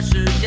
是。